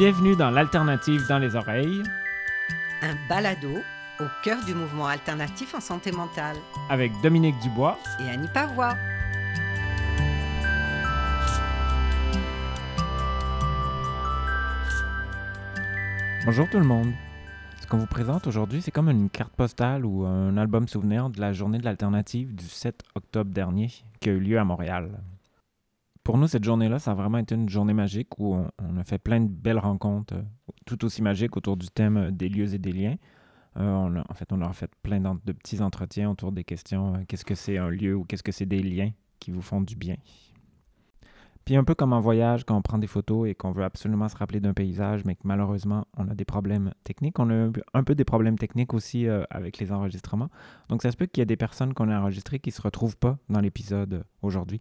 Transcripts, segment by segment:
Bienvenue dans l'Alternative dans les oreilles Un balado au cœur du mouvement alternatif en santé mentale. avec Dominique Dubois. Et Annie Pavois. Bonjour tout le monde. Ce qu'on vous présente aujourd'hui, c'est comme une carte postale ou un album souvenir de la journée de l'alternative du 7 octobre dernier qui a eu lieu à Montréal. Pour nous, cette journée-là, ça a vraiment été une journée magique où on, a fait plein de belles rencontres, euh, tout aussi magiques autour du thème euh, des lieux et des liens. Euh, en fait, on a fait plein de petits entretiens autour des questions qu'est-ce que c'est un lieu ou qu'est-ce que c'est des liens qui vous font du bien. Puis un peu comme en voyage, quand on prend des photos et qu'on veut absolument se rappeler d'un paysage, mais que malheureusement, on a des problèmes techniques. On a un peu- des problèmes techniques aussi avec les enregistrements. Donc ça se peut qu'il y ait des personnes qu'on a enregistrées qui ne se retrouvent pas dans l'épisode aujourd'hui.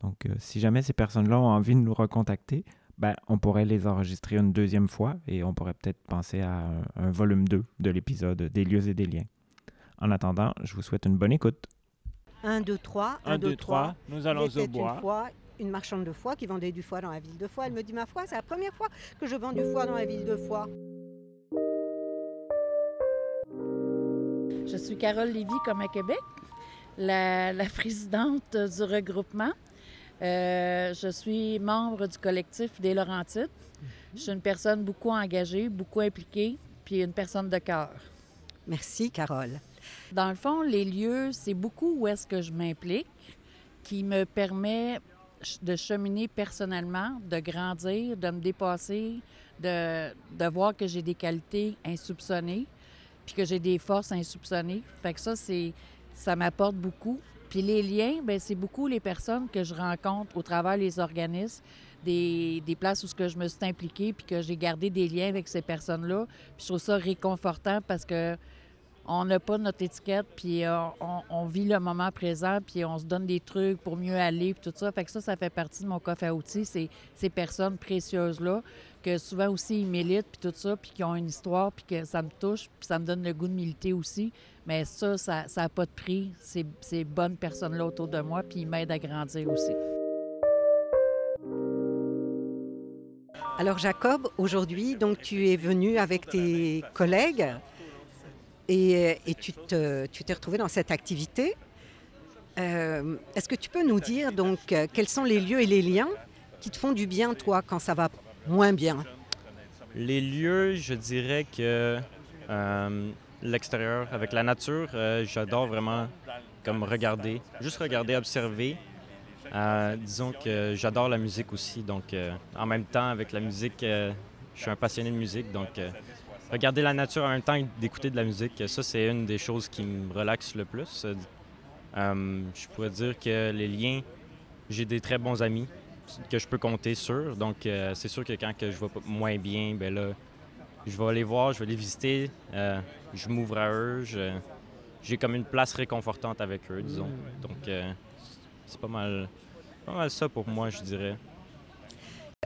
Donc euh, si jamais ces personnes-là ont envie de nous recontacter, ben, on pourrait les enregistrer une deuxième fois et on pourrait peut-être penser à un, un volume 2 de l'épisode des lieux et des liens. En attendant, je vous souhaite une bonne écoute. 1, 2, 3. Un, deux, trois, nous allons au bois. une fois une marchande de foie qui vendait du foie dans la ville de Foix. Elle me dit Ma foi, c'est la première fois que je vends du foie dans la ville de Foix. Je suis Carole Lévy, comme à Québec, la, la présidente du regroupement. Euh, je suis membre du collectif des Laurentides. Je suis une personne beaucoup engagée, beaucoup impliquée, puis une personne de cœur. Merci, Carole. Dans le fond, les lieux, c'est beaucoup où est-ce que je m'implique qui me permet de cheminer personnellement, de grandir, de me dépasser, de, de voir que j'ai des qualités insoupçonnées, puis que j'ai des forces insoupçonnées. Fait que ça, c'est ça m'apporte beaucoup. Puis les liens, ben c'est beaucoup les personnes que je rencontre au travers des organismes, des, des places où ce que je me suis impliquée, puis que j'ai gardé des liens avec ces personnes-là. Puis je trouve ça réconfortant parce que on n'a pas notre étiquette, puis euh, on, on vit le moment présent, puis on se donne des trucs pour mieux aller, puis tout ça. Fait que ça, ça fait partie de mon coffre à outils, c'est ces personnes précieuses-là, que souvent aussi ils militent, puis tout ça, puis qui ont une histoire, puis que ça me touche, puis ça me donne le goût de militer aussi. Mais ça, ça n'a pas de prix, ces, ces bonnes personnes-là autour de moi, puis ils m'aident à grandir aussi. Alors, Jacob, aujourd'hui, donc tu es venu avec tes collègues et, et tu te- tu t'es retrouvé dans cette activité. Euh, Est-ce que tu peux nous dire donc euh, quels sont les lieux et les liens qui te font du bien, toi, quand ça va moins bien Les lieux, je dirais que euh, l'extérieur, avec la nature, euh, j'adore vraiment comme regarder, juste regarder, observer. Euh, disons que j'adore la musique aussi, donc en même temps avec la musique, je suis un passionné de musique, donc regarder la nature en même temps d'écouter de la musique, ça c'est une des choses qui me relaxe le plus. Je pourrais dire que les liens, j'ai des très bons amis que je peux compter sur. Donc, euh, c'est sûr que quand que je vais pas- moins bien, ben là, je vais les voir, je vais les visiter, euh, je m'ouvre à eux, je- j'ai comme une place réconfortante avec eux, disons. Donc, euh, c'est pas mal, pas mal ça pour moi, je dirais.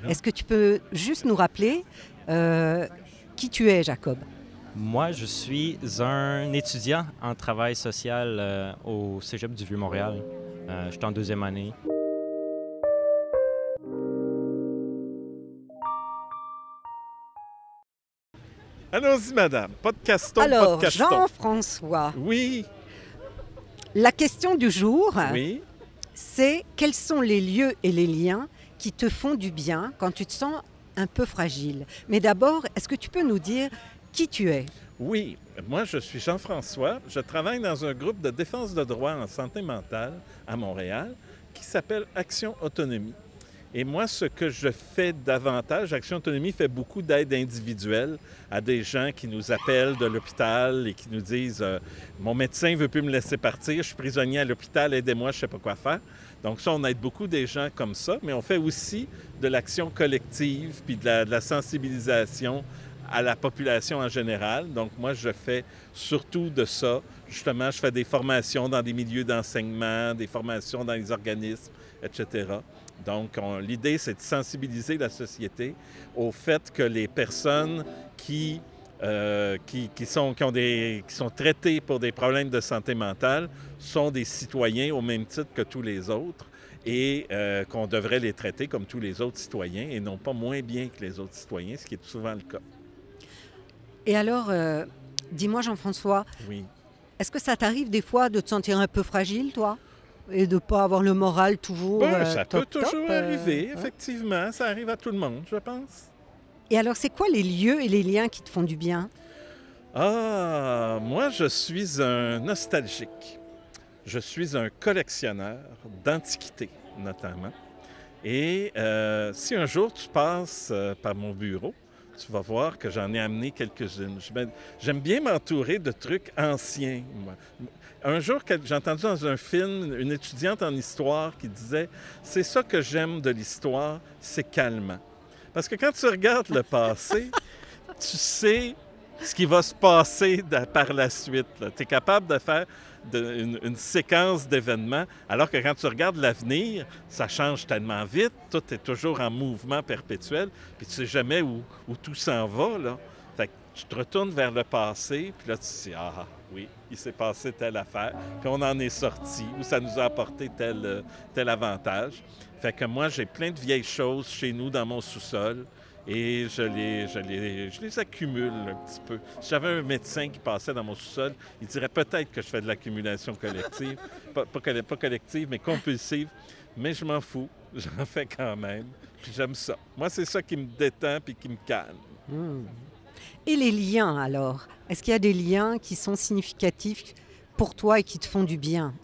Est-ce que tu peux juste nous rappeler euh, qui tu es, Jacob? Moi, je suis un étudiant en travail social euh, au Cégep du Vieux-Montréal. Euh, je suis en deuxième année. Allons-y, madame. Podcastons, Alors, podcastons. Jean-François, Oui, la question du jour, oui. c'est quels sont les lieux et les liens qui te font du bien quand tu te sens un peu fragile? Mais d'abord, est-ce que tu peux nous dire qui tu es? Oui, moi je suis Jean-François. Je travaille dans un groupe de défense de droits en santé mentale à Montréal qui s'appelle Action Autonomie. Et moi, ce que je fais davantage, Action Autonomie fait beaucoup d'aide individuelle à des gens qui nous appellent de l'hôpital et qui nous disent euh, Mon médecin ne veut plus me laisser partir, je suis prisonnier à l'hôpital, aidez-moi, je ne sais pas quoi faire. Donc ça, on aide beaucoup des gens comme ça, mais on fait aussi de l'action collective puis de la, de la sensibilisation à la population en général. Donc moi, je fais surtout de ça. Justement, je fais des formations dans des milieux d'enseignement, des formations dans les organismes, etc. Donc on- l'idée, c'est de sensibiliser la société au fait que les personnes qui euh, qui, qui sont, qui, ont des, qui sont traités pour des problèmes de santé mentale sont des citoyens au même titre que tous les autres et euh, qu'on devrait les traiter comme tous les autres citoyens et non pas moins bien que les autres citoyens, ce qui est souvent le cas. Et alors, euh, dis-moi Jean-François, Oui. est-ce que ça t'arrive des fois de te sentir un peu fragile, toi? Et de ne pas avoir le moral toujours euh, ça top, peut toujours euh, arriver, effectivement. Ça arrive à tout le monde, je pense. Et alors, c'est quoi les lieux et les liens qui te font du bien? Ah, moi, je suis un nostalgique. Je suis un collectionneur d'antiquités, notamment. Et euh, si un jour tu passes euh, par mon bureau, tu vas voir que j'en ai amené quelques-unes. J'aime bien m'entourer de trucs anciens. moi. Un jour, j'ai entendu dans un film une étudiante en histoire qui disait C'est ça que j'aime de l'histoire, c'est calmant. Parce que quand tu regardes le passé, tu sais ce qui va se passer de- par la suite. Tu es capable de faire une séquence d'événements, alors que quand tu regardes l'avenir, ça change tellement vite, tout est toujours en mouvement perpétuel, puis tu sais jamais où, où tout s'en va. Là. Fait que tu te retournes vers le passé, puis là tu te dis Ah oui, il s'est passé telle affaire, puis on en est sorti, ou ça nous a apporté tel, euh, tel avantage. Fait que moi, j'ai plein de vieilles choses chez nous dans mon sous-sol. Et je les, je, les, je les accumule un petit peu. Si j'avais un médecin qui passait dans mon sous-sol, il dirait peut-être que je fais de l'accumulation collective. pas, pas pas collective, mais compulsive. Mais je m'en fous. J'en fais quand même. Puis j'aime ça. Moi, c'est ça qui me détend puis qui me calme. Hmm. Et les liens, alors? Est-ce qu'il y a des liens qui sont significatifs pour toi et qui te font du bien?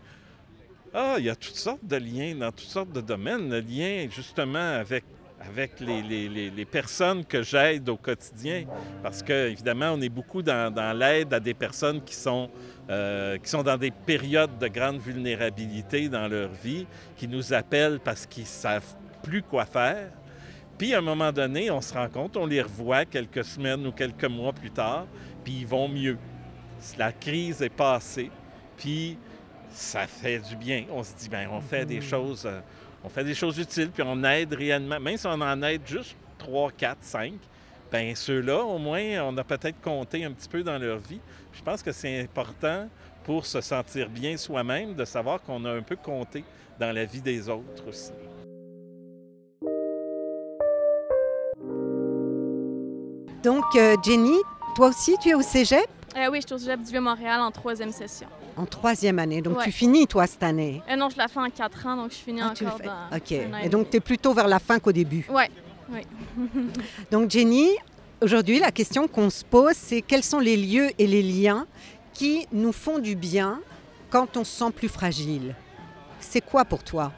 Ah, il y a toutes sortes de liens dans toutes sortes de domaines. Le lien, justement, avec, avec les, les- les- les personnes que j'aide au quotidien. Parce que, évidemment, on est beaucoup dans, dans l'aide à des personnes qui sont, euh, qui sont dans des périodes de grande vulnérabilité dans leur vie, qui nous appellent parce qu'ils savent plus quoi faire. Puis, à un moment donné, on se rend compte, on les revoit quelques semaines ou quelques mois plus tard, puis ils vont mieux. La crise est passée, puis ça fait du bien. On se dit, ben on fait des choses, euh, on fait des choses utiles, puis on aide réellement. Même si on en aide juste 3, 4, 5, ben ceux-là, au moins, on a peut-être compté un petit peu dans leur vie. Je pense que c'est important pour se sentir bien soi-même de savoir qu'on a un peu compté dans la vie des autres aussi. Donc, euh, Jenny, toi aussi, tu es au cégep? Euh, oui, je suis au Cégep du Vieux-Montréal en troisième session. En troisième année. Donc, Ouais. tu finis, toi, cette année Euh, non, je la fais en quatre ans, donc je finis Ah, encore dans OK. Et donc, tu es plutôt vers la fin qu'au début. Ouais. Donc, Jenny, aujourd'hui, la question qu'on se pose, c'est quels sont les lieux et les liens qui nous font du bien quand on se sent plus fragile? C'est quoi pour toi?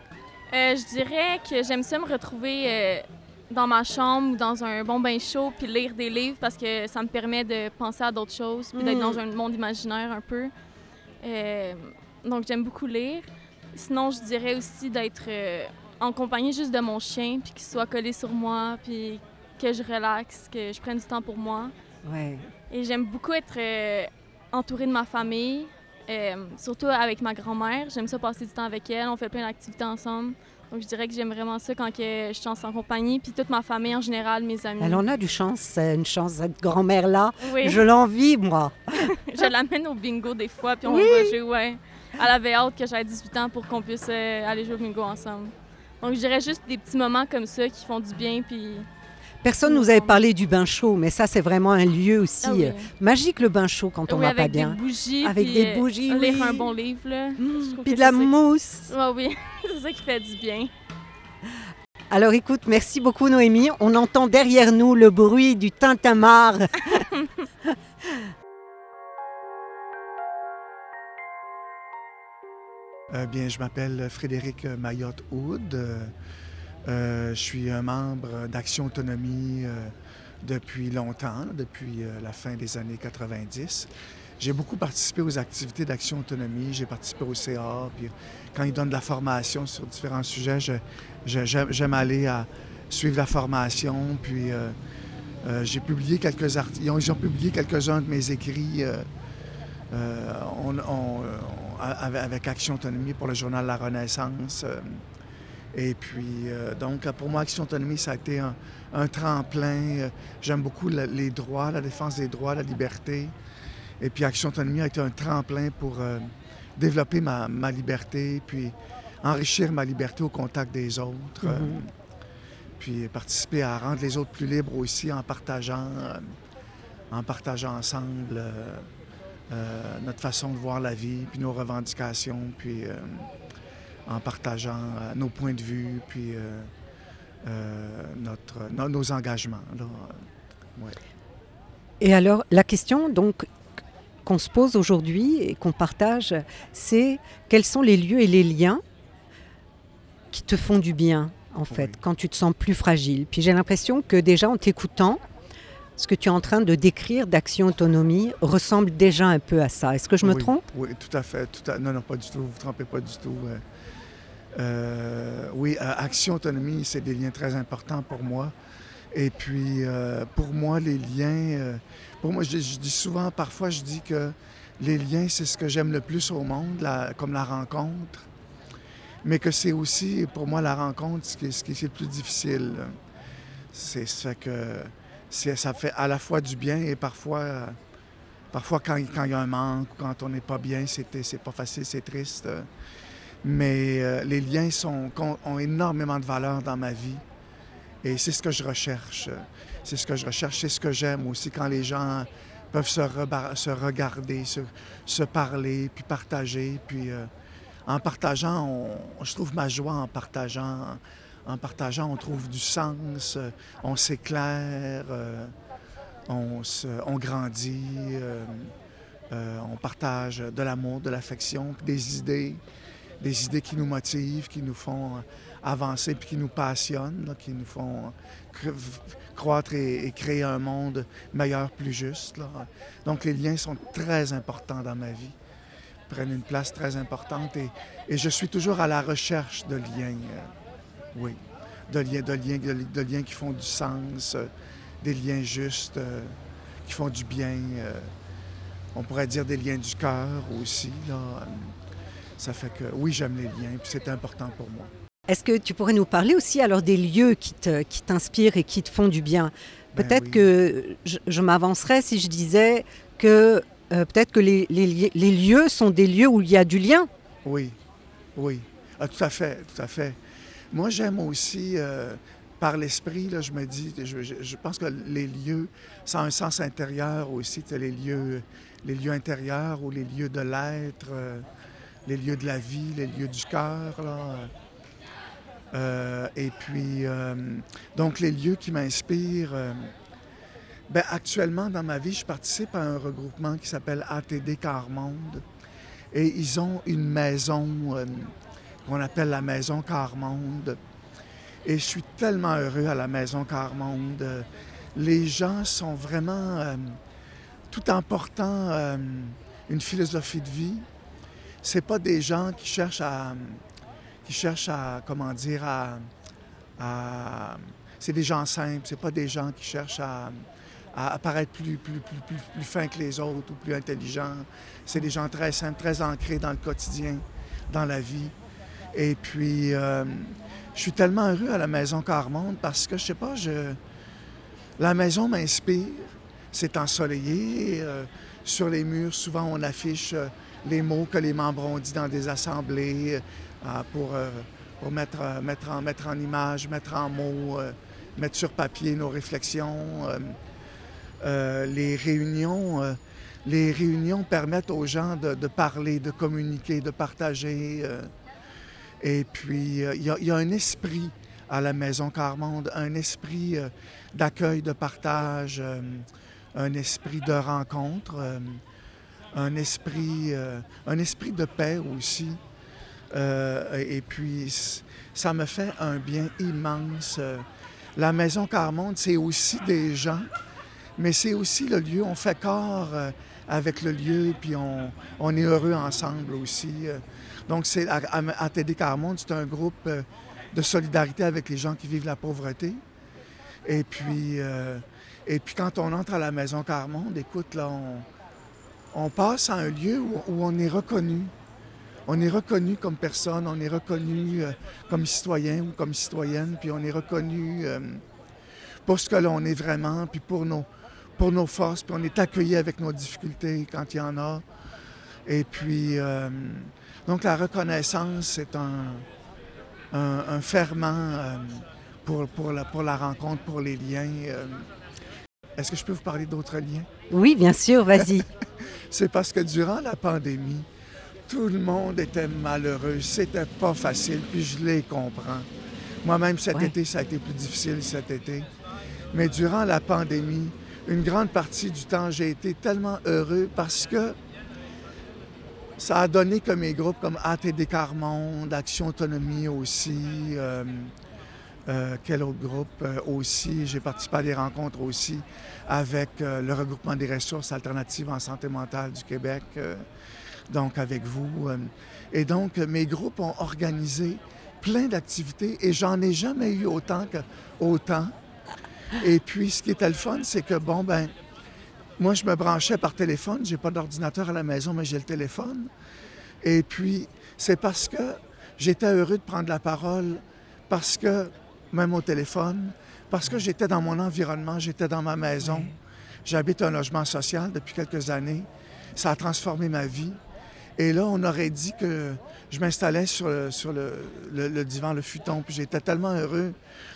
Euh, je dirais que j'aime ça me retrouver euh, dans ma chambre ou dans un bon bain chaud puis lire des livres parce que ça me permet de penser à d'autres choses puis d'être Mm. dans un monde imaginaire un peu. Euh, donc j'aime beaucoup lire. Sinon, je dirais aussi d'être euh, en compagnie juste de mon chien puis qu'il soit collé sur moi puis que je relaxe, que je prenne du temps pour moi. Ouais. Et j'aime beaucoup être euh, entourée de ma famille, surtout avec ma grand-mère. J'aime ça passer du temps avec elle. On fait plein d'activités ensemble. Donc, je dirais que j'aime vraiment ça quand que je suis en compagnie. Puis toute ma famille en général, mes amis. Elle en a du chance, une chance, cette grand-mère-là. Oui, Je l'envie, moi. je l'amène au bingo des fois. Puis on Oui. va jouer, ouais. Elle avait hâte que j'aie 18 ans pour qu'on puisse euh, aller jouer au bingo ensemble. Donc, je dirais juste des petits moments comme ça qui font du bien. Puis, Personne nous avait parlé du bain chaud, mais ça, c'est vraiment un lieu aussi Ah oui. euh, magique, le bain chaud, quand on Oui, va avec pas bien. des bougies. Avec des euh, bougies, Lire un bon livre, là. Mmh, trouve Puis que de la mousse. Ouais, oui, c'est ça qui fait du bien. Alors écoute, merci beaucoup Noémie. On entend derrière nous le bruit du tintamarre. Euh, bien, je m'appelle Frédéric Mayotte Houd. Euh, je suis un membre d'Action Autonomie euh, depuis longtemps, depuis euh, la fin des années 90. J'ai beaucoup participé aux activités d'Action Autonomie. J'ai participé au CA. Puis quand ils donnent de la formation sur différents sujets, je- je- j'aime aller à suivre la formation. Puis euh, euh, j'ai publié quelques articles. Ils ont, publié quelques-uns de mes écrits. euh, euh, avec Action Autonomie pour le journal La Renaissance. Euh, Et puis, donc, pour moi, Action Autonomie, ça a été un, tremplin. J'aime beaucoup les droits, la défense des droits, la liberté. Et puis, Action Autonomie a été un tremplin pour développer ma, liberté, puis enrichir ma liberté au contact des autres. Mm-hmm. puis participer à rendre les autres plus libres aussi en partageant, en partageant ensemble euh, notre façon de voir la vie, puis nos revendications, puis euh, en partageant euh, nos points de vue, puis notre, nos engagements. Et alors, la question donc qu'on se pose aujourd'hui et qu'on partage, c'est quels sont les lieux et les liens qui te font du bien, en fait, quand tu te sens plus fragile. Puis j'ai l'impression que déjà en t'écoutant, ce que tu es en train de décrire d'Action Autonomie ressemble déjà un peu à ça. Est-ce que je me trompe? Oui, tout à fait. Non, non, pas du tout. Vous ne vous trompez pas du tout. Euh, oui, euh, Action Autonomie, c'est des liens très importants pour moi. Et puis, euh, pour moi, les liens, pour moi, je, dis souvent, parfois, je dis que les liens, c'est ce que j'aime le plus au monde, comme la rencontre. Mais que c'est aussi, pour moi, la rencontre, ce qui est, ce qui est le plus difficile. C'est ça que ça fait à la fois du bien et parfois, parfois quand, il y a un manque, quand on n'est pas bien, c'est pas facile, c'est triste. Mais euh, les liens sont, ont énormément de valeur dans ma vie. Et c'est ce que je recherche. C'est ce que je recherche, c'est ce que j'aime aussi quand les gens peuvent se, se regarder, se, parler, puis partager. Puis euh, en partageant, je trouve ma joie en partageant en partageant, on trouve du sens, on s'éclaire, euh, on, on, grandit, on partage de l'amour, de l'affection, des idées, des idées qui nous motivent, qui nous font avancer, puis qui nous passionnent, qui nous font croître et, créer un monde meilleur, plus juste. Donc les liens sont très importants dans ma vie, prennent une place très importante et, je suis toujours à la recherche de liens. Oui, de liens, de liens, de, liens qui font du sens, euh, des liens justes, euh, qui font du bien. Euh, on pourrait dire des liens du cœur aussi. Ça fait que oui, j'aime les liens, puis c'est important pour moi. Est-ce que tu pourrais nous parler aussi alors des lieux qui, qui t'inspirent et qui te font du bien? Ben peut-être que je, m'avancerais si je disais que peut-être que les, les, les, lieux sont des lieux où il y a du lien. Oui, oui, ah, tout à fait, tout à fait. Moi, j'aime aussi, euh, par l'esprit, je me dis, je, pense que les lieux, ça a un sens intérieur aussi, les lieux, les lieux intérieurs ou les lieux de l'être, euh, les lieux de la vie, les lieux du cœur. Euh, et puis, donc, les lieux qui m'inspirent. ben, actuellement, dans ma vie, je participe à un regroupement qui s'appelle ATD Carmonde. Et ils ont une maison qu'on appelle la Maison Carmonde. Et je suis tellement heureux à la Maison Carmonde. Les gens sont vraiment, euh, tout en portant euh, une philosophie de vie, c'est pas des gens qui cherchent à, qui cherchent à, comment dire, c'est des gens simples, c'est pas des gens qui cherchent à, à paraître plus, plus, plus, plus, fins que les autres ou plus intelligents. C'est des gens très simples, très ancrés dans le quotidien, dans la vie. Et puis, euh, je suis tellement heureux à la Maison Carmonde parce que, je sais pas, je... la maison m'inspire. C'est ensoleillé. Euh, sur les murs, souvent, on affiche euh, les mots que les membres ont dit dans des assemblées pour, pour mettre, mettre, en, mettre en image, mettre en mots, mettre sur papier nos réflexions. les réunions les réunions permettent aux gens de, parler, de communiquer, de partager. Et puis, euh, il y, a un esprit à la Maison Carmonde, un esprit euh, d'accueil, de partage, euh, un esprit de rencontre, un, esprit, un esprit de paix aussi. et puis, ça me fait un bien immense. La Maison Carmonde, c'est aussi des gens, mais c'est aussi le lieu, on fait corps avec le lieu, puis on, on est heureux ensemble aussi. Donc, c'est à, Carmonde, c'est un groupe euh, de solidarité avec les gens qui vivent la pauvreté. Et puis, euh, et puis quand on entre à la maison Carmonde, écoute, là, on, passe à un lieu où, on est reconnu. on est reconnu comme personne, on est reconnu euh, comme citoyen ou comme citoyenne, puis on est reconnu euh, pour ce que l'on est vraiment, puis pour nos, forces, puis on est accueilli avec nos difficultés quand il y en a. Et puis, euh, donc la reconnaissance, c'est un, un, un ferment pour la rencontre, pour les liens. Est-ce que je peux vous parler d'autres liens? Oui, bien sûr, vas-y. C'est parce que durant la pandémie, tout le monde était malheureux. C'était pas facile, puis je les comprends. Moi-même, cet Ouais. été, ça a été plus difficile cet été. Mais durant la pandémie, une grande partie du temps, j'ai été tellement heureux parce que ça a donné que mes groupes comme ATD Carmonde, Action Autonomie aussi, euh, euh, quel autre groupe euh, aussi, j'ai participé à des rencontres aussi avec euh, le regroupement des ressources alternatives en santé mentale du Québec, donc avec vous. et donc, mes groupes ont organisé plein d'activités et j'en ai jamais eu autant que autant. Et puis, ce qui était le fun, c'est que, bon, ben, moi, je me branchais par téléphone. J'ai pas d'ordinateur à la maison, mais j'ai le téléphone. Et puis, c'est parce que j'étais heureux de prendre la parole, parce que, même au téléphone, parce que j'étais dans mon environnement, j'étais dans ma maison. J'habite un logement social depuis quelques années. Ça a transformé ma vie. Et là, on aurait dit que je m'installais sur, le, sur le, le- le divan, le futon, puis j'étais tellement heureux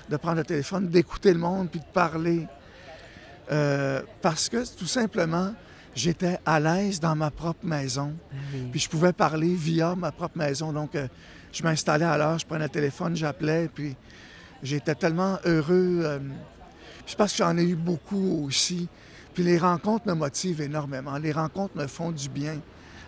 de prendre le téléphone, d'écouter le monde, puis de parler. Euh, parce que, tout simplement, j'étais à l'aise dans ma propre maison. Puis je pouvais parler via ma propre maison. Donc, euh, je m'installais à l'heure, je prenais le téléphone, j'appelais, puis j'étais tellement heureux. euh, c'est parce que j'en ai eu beaucoup aussi. Puis les rencontres me motivent énormément. Les rencontres me font du bien.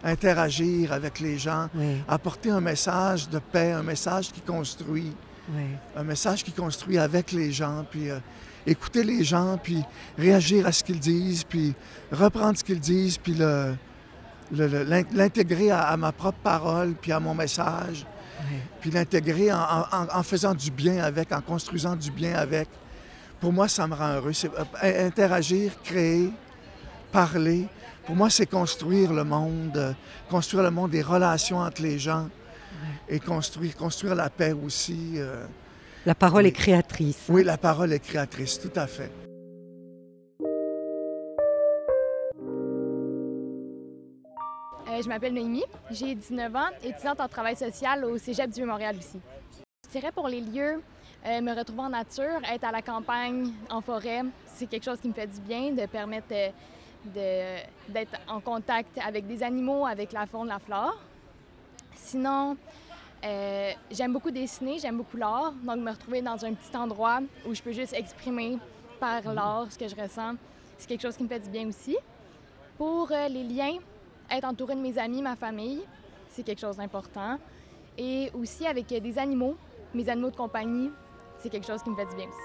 Interagir avec les gens, Oui, apporter un message de paix, un message qui construit, oui. un message qui construit avec les gens, puis euh, écouter les gens, puis réagir à ce qu'ils disent, puis reprendre ce qu'ils disent, puis le- le- le- l'in- l'intégrer à, à ma propre parole, puis à mon message, oui. puis l'intégrer en, en- en faisant du bien avec, en construisant du bien avec. Pour moi, ça me rend heureux. C'est euh, interagir, créer, parler. Pour moi, c'est construire le monde, euh, construire le monde des relations entre les gens et construire, construire la paix aussi. euh. La parole Oui. est créatrice. Oui, la parole est créatrice, tout à fait. Euh, je m'appelle Noémie, j'ai 19 ans, étudiante en travail social au Cégep du Montréal aussi. Je dirais pour les lieux, euh, me retrouver en nature, être à la campagne, en forêt, c'est quelque chose qui me fait du bien, de permettre euh, d'être en contact avec des animaux, avec la faune, la flore. Sinon, j'aime beaucoup dessiner, j'aime beaucoup l'art, donc me retrouver dans un petit endroit où je peux juste exprimer par l'art ce que je ressens, c'est quelque chose qui me fait du bien aussi. Pour les liens, être entouré de mes amis, ma famille, c'est quelque chose d'important. Et aussi avec euh, des animaux, mes animaux de compagnie, c'est quelque chose qui me fait du bien aussi.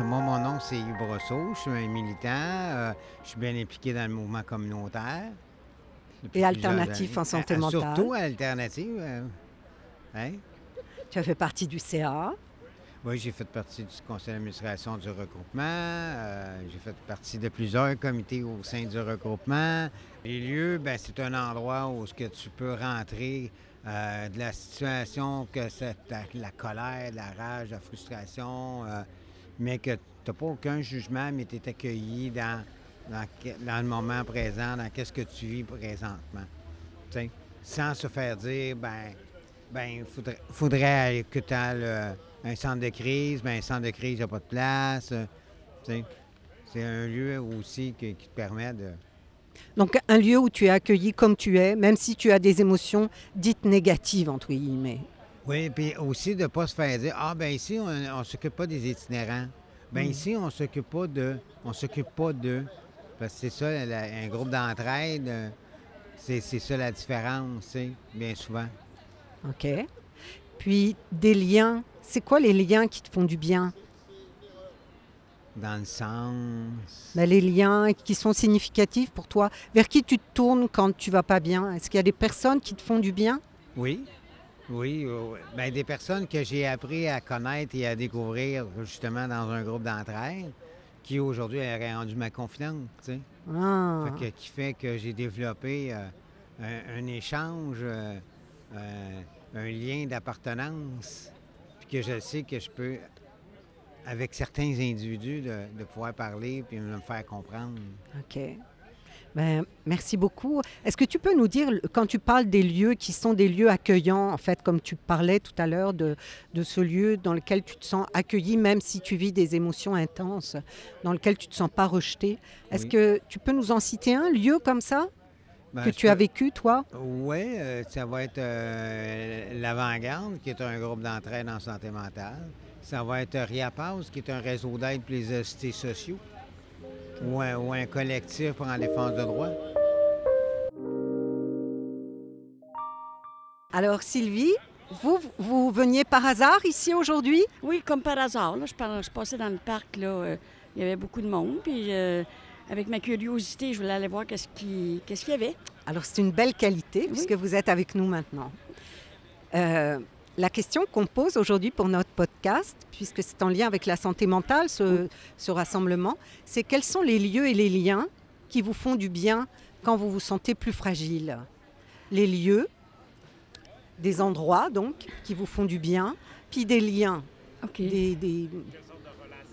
Moi, mon nom, c'est Yves Brosseau. Je suis un militant. euh, je suis bien impliqué dans le mouvement communautaire. Et alternatif en santé Euh, mentale. Surtout alternative. euh, hein? Tu as fait partie du CA. Oui, j'ai fait partie du conseil d'administration du regroupement. euh, j'ai fait partie de plusieurs comités au sein du regroupement. Les lieux, ben, c'est un endroit où ce que tu peux rentrer euh, de la situation, que c'est la, colère, la rage, la frustration, euh, mais que tu n'as pas aucun jugement, mais tu es accueilli dans, dans, le moment présent, dans qu'est-ce que tu vis présentement. Tu sais, sans se faire dire, ben, ben, faudrait, faudrait que tu aies un centre de crise, ben, un centre de crise, il n'y a pas de place. euh. C'est un lieu aussi qui, qui te permet de. Donc un lieu où tu es accueilli comme tu es, même si tu as des émotions dites négatives, entre guillemets. Oui, puis aussi de ne pas se faire dire Ah, ben ici, on ne s'occupe pas des itinérants. Ben Mm. ici, on s'occupe pas de. On s'occupe pas d'eux. Parce que c'est ça, la- un groupe d'entraide, euh, c'est c'est ça la différence, bien souvent. OK. Puis des liens. C'est quoi les liens qui te font du bien? Dans le sens. Ben, Les liens qui sont significatifs pour toi. Vers qui tu te tournes quand tu vas pas bien? Est-ce qu'il y a des personnes qui te font du bien? Oui, oui. euh, ben, des personnes que j'ai appris à connaître et à découvrir justement dans un groupe d'entraide qui aujourd'hui a rendu ma confiance, tu sais. Ah. Fait que- qui fait que j'ai développé euh, un, un échange, euh, euh, un lien d'appartenance, puis que je sais que je peux, avec certains individus, de, de pouvoir parler puis me faire comprendre. OK. Ben, merci beaucoup. Est-ce que tu peux nous dire, quand tu parles des lieux qui sont des lieux accueillants, en fait, comme tu parlais tout à l'heure de, de ce lieu dans lequel tu te sens accueilli, même si tu vis des émotions intenses, dans lequel tu ne te sens pas rejeté, est-ce Oui. que tu peux nous en citer un lieu comme ça? Ben, que tu as vécu, toi? Oui, euh, ça va être euh, l'Avant-Garde, qui est un groupe d'entraide en santé mentale. Ça va être RIAPAS, qui est un réseau d'aide pour les assistés sociaux. Ou un, ou un collectif pour en défense de droit. Alors, Sylvie, vous, vous veniez par hasard ici aujourd'hui? Oui, comme par hasard. Là, je, passais dans le parc, là, euh, il y avait beaucoup de monde. Puis euh, avec ma curiosité, je voulais aller voir qu'est-ce qui- qu'est-ce qu'il y avait. Alors, c'est une belle qualité puisque vous êtes avec nous maintenant. Euh, la question qu'on pose aujourd'hui pour notre podcast, puisque c'est en lien avec la santé mentale, ce, ce rassemblement, c'est quels sont les lieux et les liens qui vous font du bien quand vous vous sentez plus fragile? Les lieux, des endroits donc, qui vous font du bien, puis des liens. Des, des-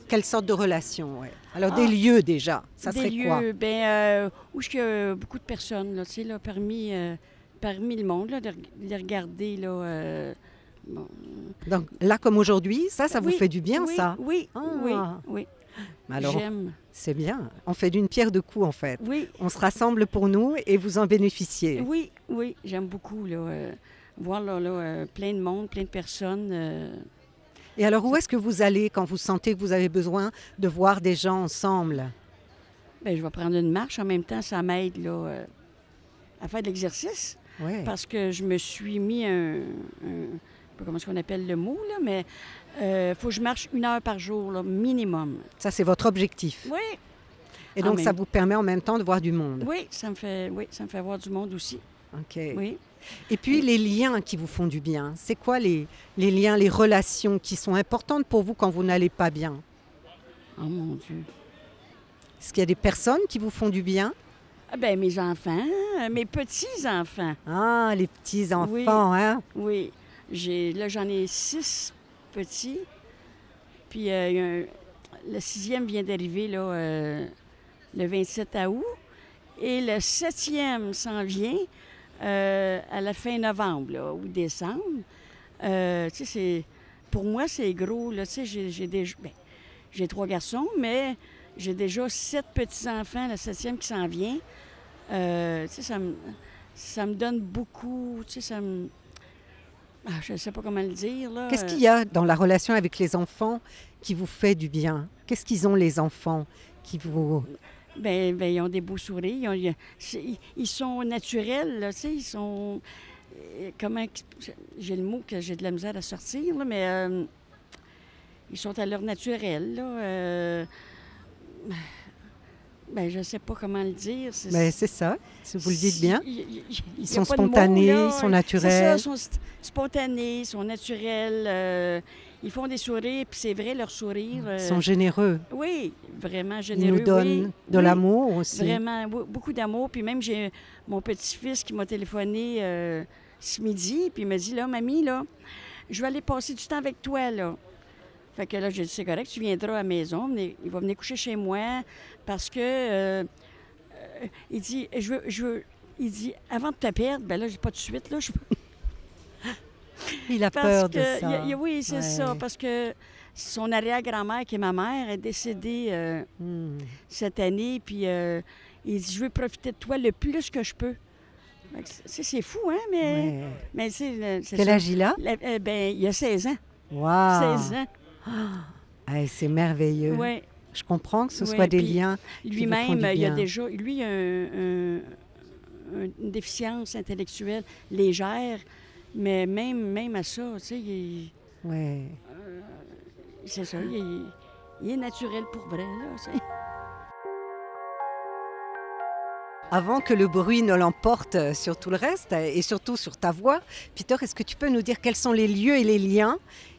Quelle sorte de relations ouais. Alors, des Ah. lieux déjà, ça Des serait lieux, quoi? ben, euh, où il y a beaucoup de personnes, là, tu sais, là, parmi, euh, parmi le monde, là, de, les regarder, là, euh, bon, Donc là, comme aujourd'hui, ça, ça vous fait du bien, oui, ça? Oui, Ah. oui, oui. Alors. C'est bien. On fait d'une pierre deux coups, en fait. Oui. On se rassemble pour nous et vous en bénéficiez. Oui, oui, j'aime beaucoup, là, euh, voir, là, là, plein de monde, plein de personnes. Euh, Et alors, où est-ce que vous allez quand vous sentez que vous avez besoin de voir des gens ensemble? Ben, je vais prendre une marche. En même temps, ça m'aide, là, euh, à faire de l'exercice. Ouais. Parce que je me suis mis un. un- comment est-ce qu'on appelle le mot, là, mais il faut que je marche une heure par jour, là, minimum. Ça, c'est votre objectif. Oui. Et donc, ça même- vous permet en même temps de voir du monde. Oui, ça me fait, oui, ça me fait voir du monde aussi. OK. Oui. Et puis, les liens qui vous font du bien. C'est quoi les, les liens, les relations qui sont importantes pour vous quand vous n'allez pas bien? Oh mon Dieu. Est-ce qu'il y a des personnes qui vous font du bien? Ah ben, mes enfants, euh, mes petits-enfants. Ah, les petits-enfants, Oui. hein Oui. J'ai, là, j'en ai six petits. Puis euh, un- le sixième vient d'arriver là, euh, le 27 août. Et le septième s'en vient euh, à la fin novembre ou décembre. Euh. Pour moi, c'est gros. Là, j'ai, j'ai ben, j'ai trois garçons, mais j'ai déjà sept petits-enfants, le septième qui s'en vient. Euh, ça me, ça me donne beaucoup, ça me... Ah, je ne sais pas comment le dire, là. Qu'est-ce qu'il y a dans la relation avec les enfants qui vous fait du bien? Qu'est-ce qu'ils ont, les enfants, qui vous... Ben, ben, ils ont des beaux sourires. Ils, ont- ils- c'est- ils sont naturels, là, tu sais, ils sont... euh, Comment... J'ai le mot que j'ai de la misère à sortir, là, mais euh, ils sont à leur naturel, là. euh, ben, je sais pas comment le dire. c'est- Ben, c'est ça, si vous le dites bien. Y Ils sont mots, spontanés, ils sont C'est ça, naturels. ils sont spontanés, ils sont naturels. euh, ils font des sourires, puis c'est vrai, leur sourire. Ils euh, sont généreux. Oui, vraiment Ils généreux. nous donnent oui. de Oui, l'amour aussi. Vraiment, beau- beaucoup d'amour. Puis même, j'ai mon petit-fils qui m'a téléphoné euh, ce midi, puis il m'a dit, là, mamie, là, je vais aller passer du temps avec toi, là. Fait que là, j'ai dit, c'est correct, tu viendras à la maison, venez- il va venir coucher chez moi, parce que, euh, il dit, je veux, je veux, il dit, avant de te perdre, ben là, j'ai pas de suite, là, je Il a parce peur de ça. y y oui, c'est Ouais. ça, parce que son arrière-grand-mère, qui est ma mère, est décédée euh, Hmm. cette année, puis euh, il dit, je veux profiter de toi le plus que je peux. C'est fou, hein, mais... Ouais. mais c'est, euh, Quel âge il a? Euh, ben, il a 16 ans. Wow. 16 ans. Ah, c'est merveilleux. Ouais. Je comprends que ce soit des liens. Lui-même, il a déjà... Lui, un- une déficience intellectuelle légère, mais même, même à ça, tu sais, il, Ouais. euh, c'est ça, il, est- il est naturel pour vrai, là, tu sais. Avant que le bruit ne l'emporte sur tout le reste et surtout sur ta voix, Peter, est-ce que tu peux nous dire quels sont les lieux et les liens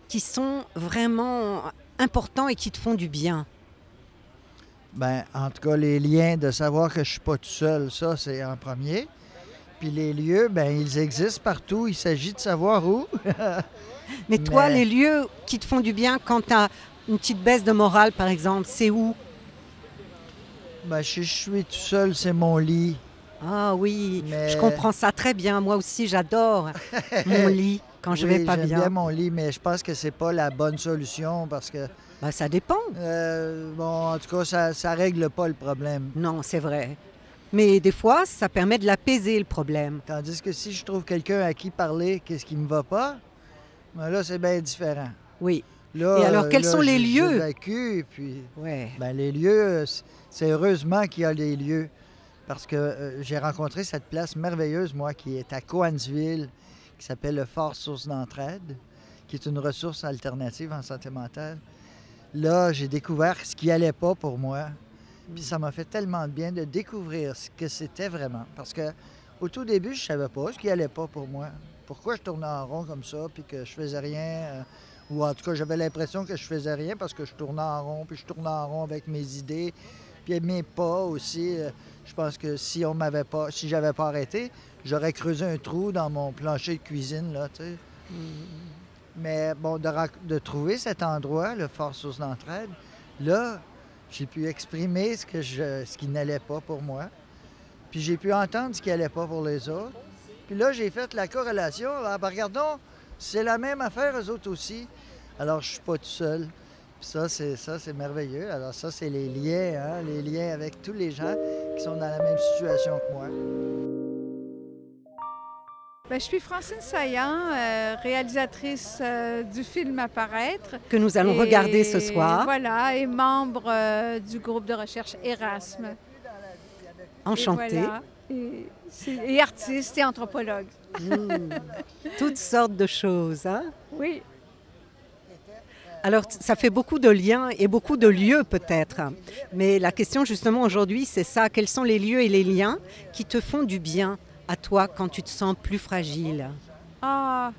qui sont vraiment importants et qui te font du bien? Ben, en tout cas, les liens de savoir que je suis pas tout seul, ça, c'est en premier. Puis les lieux, ben ils existent partout. Il s'agit de savoir où. Mais toi, Mais- les lieux qui te font du bien quand tu as une petite baisse de morale, par exemple, c'est où? Ben, si je suis tout seul, c'est mon lit. Ah oui, Mais- je comprends ça très bien. Moi aussi, j'adore mon lit quand je vais pas j'aime bien. bien mon lit, mais je pense que c'est pas la bonne solution parce que. Ben, ça dépend. Euh, bon, en tout cas, ça, ça règle pas le problème. Non, c'est vrai. Mais des fois, ça permet de l'apaiser, le problème. Tandis que si je trouve quelqu'un à qui parler, qu'est-ce qui me va pas, ben là, c'est bien différent. Oui. Là, Et alors, quels là, sont les lieux? j'évacue, puis Ouais. ben, les lieux, c'est heureusement qu'il y a des lieux. Parce que euh, j'ai rencontré cette place merveilleuse, moi, qui est à Coansville, qui s'appelle le Fort Source d'entraide, qui est une ressource alternative en santé mentale. Là, j'ai découvert ce qui allait pas pour moi. Puis ça m'a fait tellement de bien de découvrir ce que c'était vraiment. Parce que au tout début, je savais pas ce qui allait pas pour moi. Pourquoi je tournais en rond comme ça, puis que je faisais rien. euh, ou en tout cas, j'avais l'impression que je faisais rien parce que je tournais en rond, puis je tournais en rond avec mes idées, puis mes pas aussi. euh, je pense que si on m'avait pas, si j'avais pas arrêté, j'aurais creusé un trou dans mon plancher de cuisine, là, tu sais. Mais bon, de, de trouver cet endroit, le Fort Source d'entraide, là, j'ai pu exprimer ce, que je, ce qui n'allait pas pour moi. Puis j'ai pu entendre ce qui n'allait pas pour les autres. Puis là, j'ai fait la corrélation. Ah, ben, regardons, c'est la même affaire, eux autres aussi. Alors, je suis pas tout seul. Puis ça, c'est ça, c'est merveilleux. Alors ça, c'est les liens, hein, les liens avec tous les gens qui sont dans la même situation que moi. Ben, je suis Francine Saillant, euh, réalisatrice euh, du film Apparaître. Que nous allons Et regarder ce soir. Voilà, et membre euh, du groupe de recherche Erasme. Enchantée. Et, voilà. Et c'est- et artiste et anthropologue. Mm. Toutes sortes de choses. Hein? Oui. Alors, ça fait beaucoup de liens et beaucoup de lieux peut-être. Mais la question justement aujourd'hui, c'est ça. Quels sont les lieux et les liens qui te font du bien? À toi quand tu te sens plus fragile? Ah,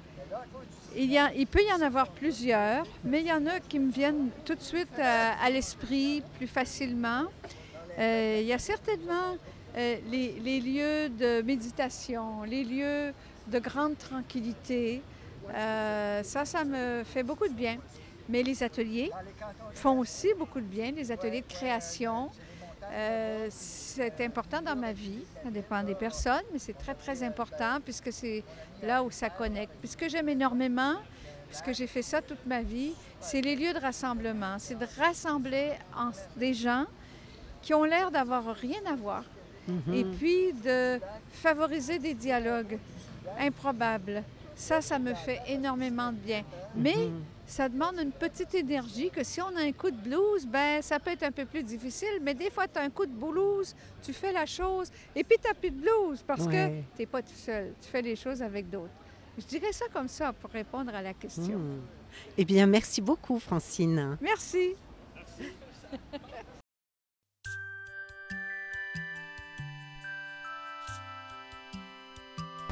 il, y a- il peut y en avoir plusieurs, mais il y en a qui me viennent tout de suite euh, à l'esprit plus facilement. Euh, il y a certainement euh, les, lieux de méditation, les lieux de grande tranquillité. Ça, ça me fait beaucoup de bien. Mais les ateliers font aussi beaucoup de bien, les ateliers de création. Euh, c'est important dans ma vie. Ça dépend des personnes, mais c'est très, très important puisque c'est là où ça connecte. Puis ce que j'aime énormément, puisque j'ai fait ça toute ma vie, c'est les lieux de rassemblement. C'est de rassembler en- des gens qui ont l'air d'avoir rien à voir. Et puis de favoriser des dialogues improbables. Ça, ça me fait énormément de bien. Mais ça demande une petite énergie que si on a un coup de blues, ben ça peut être un peu plus difficile, mais des fois, tu as un coup de blues, tu fais la chose, et puis tu n'as plus de blues parce Ouais. que tu n'es pas tout seul. Tu fais les choses avec d'autres. Je dirais ça comme ça pour répondre à la question. Mm. Eh bien, merci beaucoup, Francine. Merci.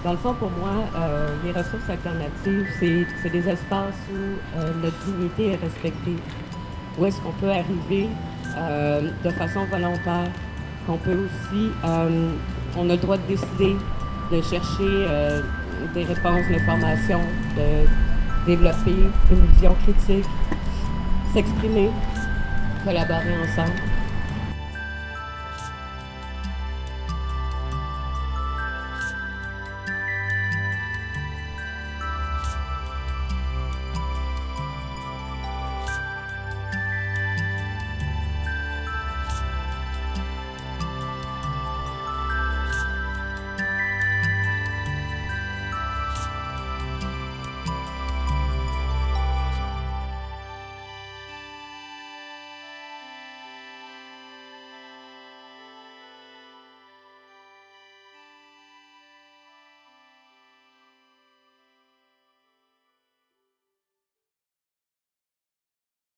Dans le fond, pour moi, euh, les ressources alternatives, c'est des espaces où euh, notre dignité est respectée. Où est-ce qu'on peut arriver euh, de façon volontaire, qu'on peut aussi, on a le droit de décider, de chercher des réponses, l'information, de développer une vision critique, s'exprimer, collaborer ensemble.